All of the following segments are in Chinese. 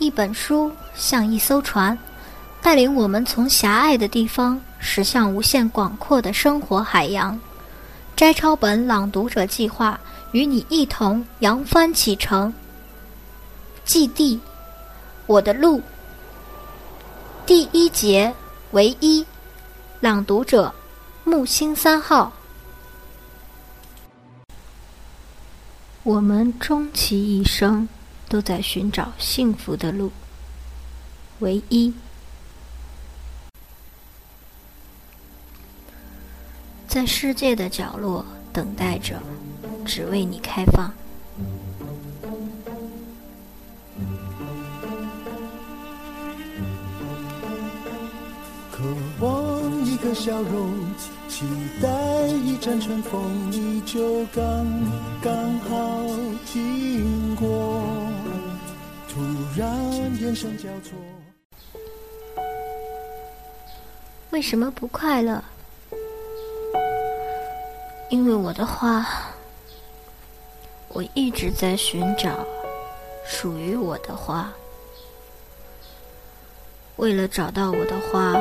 一本书像一艘船，带领我们从狭隘的地方驶向无限广阔的生活海洋。摘抄本朗读者计划与你一同扬帆启程。祭地，我的路。第一节，唯一。朗读者：木星三号。我们终其一生都在寻找幸福的路。唯一。在世界的角落等待着，只为你开放。渴望一个笑容，期待一阵春风，你就刚刚好经过。然眼神交错，为什么不快乐？因为我的花，我一直在寻找属于我的花。为了找到我的花，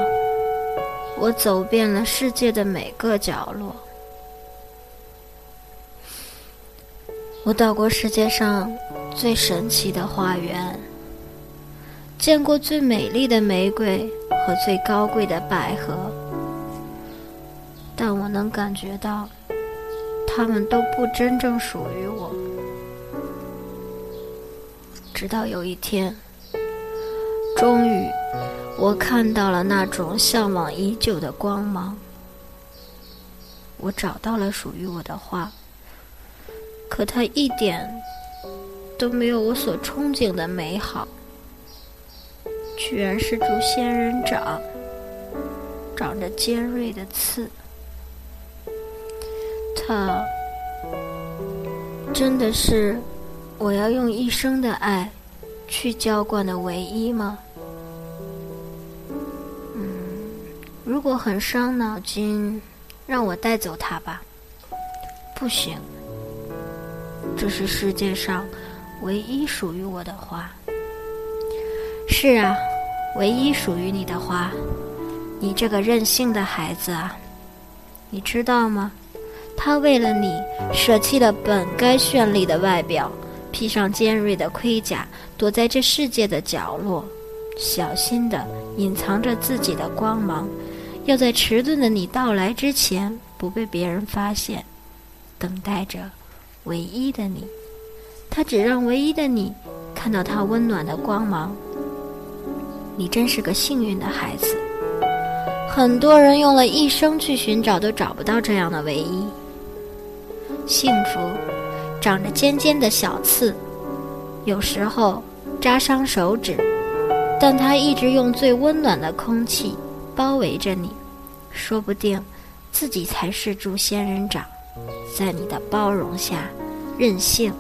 我走遍了世界的每个角落。我到过世界上最神奇的花园，见过最美丽的玫瑰和最高贵的百合，但我能感觉到。他们都不真正属于我。直到有一天，终于，我看到了那种向往已久的光芒。我找到了属于我的花，可它一点都没有我所憧憬的美好，居然是株仙人掌，长着尖锐的刺。它真的是我要用一生的爱去浇灌的唯一吗？嗯，如果很伤脑筋，让我带走它吧。不行，这是世界上唯一属于我的花。是啊，唯一属于你的花，你这个任性的孩子啊，你知道吗？他为了你，舍弃了本该绚丽的外表，披上尖锐的盔甲，躲在这世界的角落，小心地隐藏着自己的光芒，要在迟钝的你到来之前不被别人发现，等待着唯一的你。他只让唯一的你看到他温暖的光芒。你真是个幸运的孩子。很多人用了一生去寻找，都找不到这样的唯一。幸福，长着尖尖的小刺，有时候扎伤手指，但它一直用最温暖的空气包围着你。说不定，自己才是株仙人掌，在你的包容下，任性。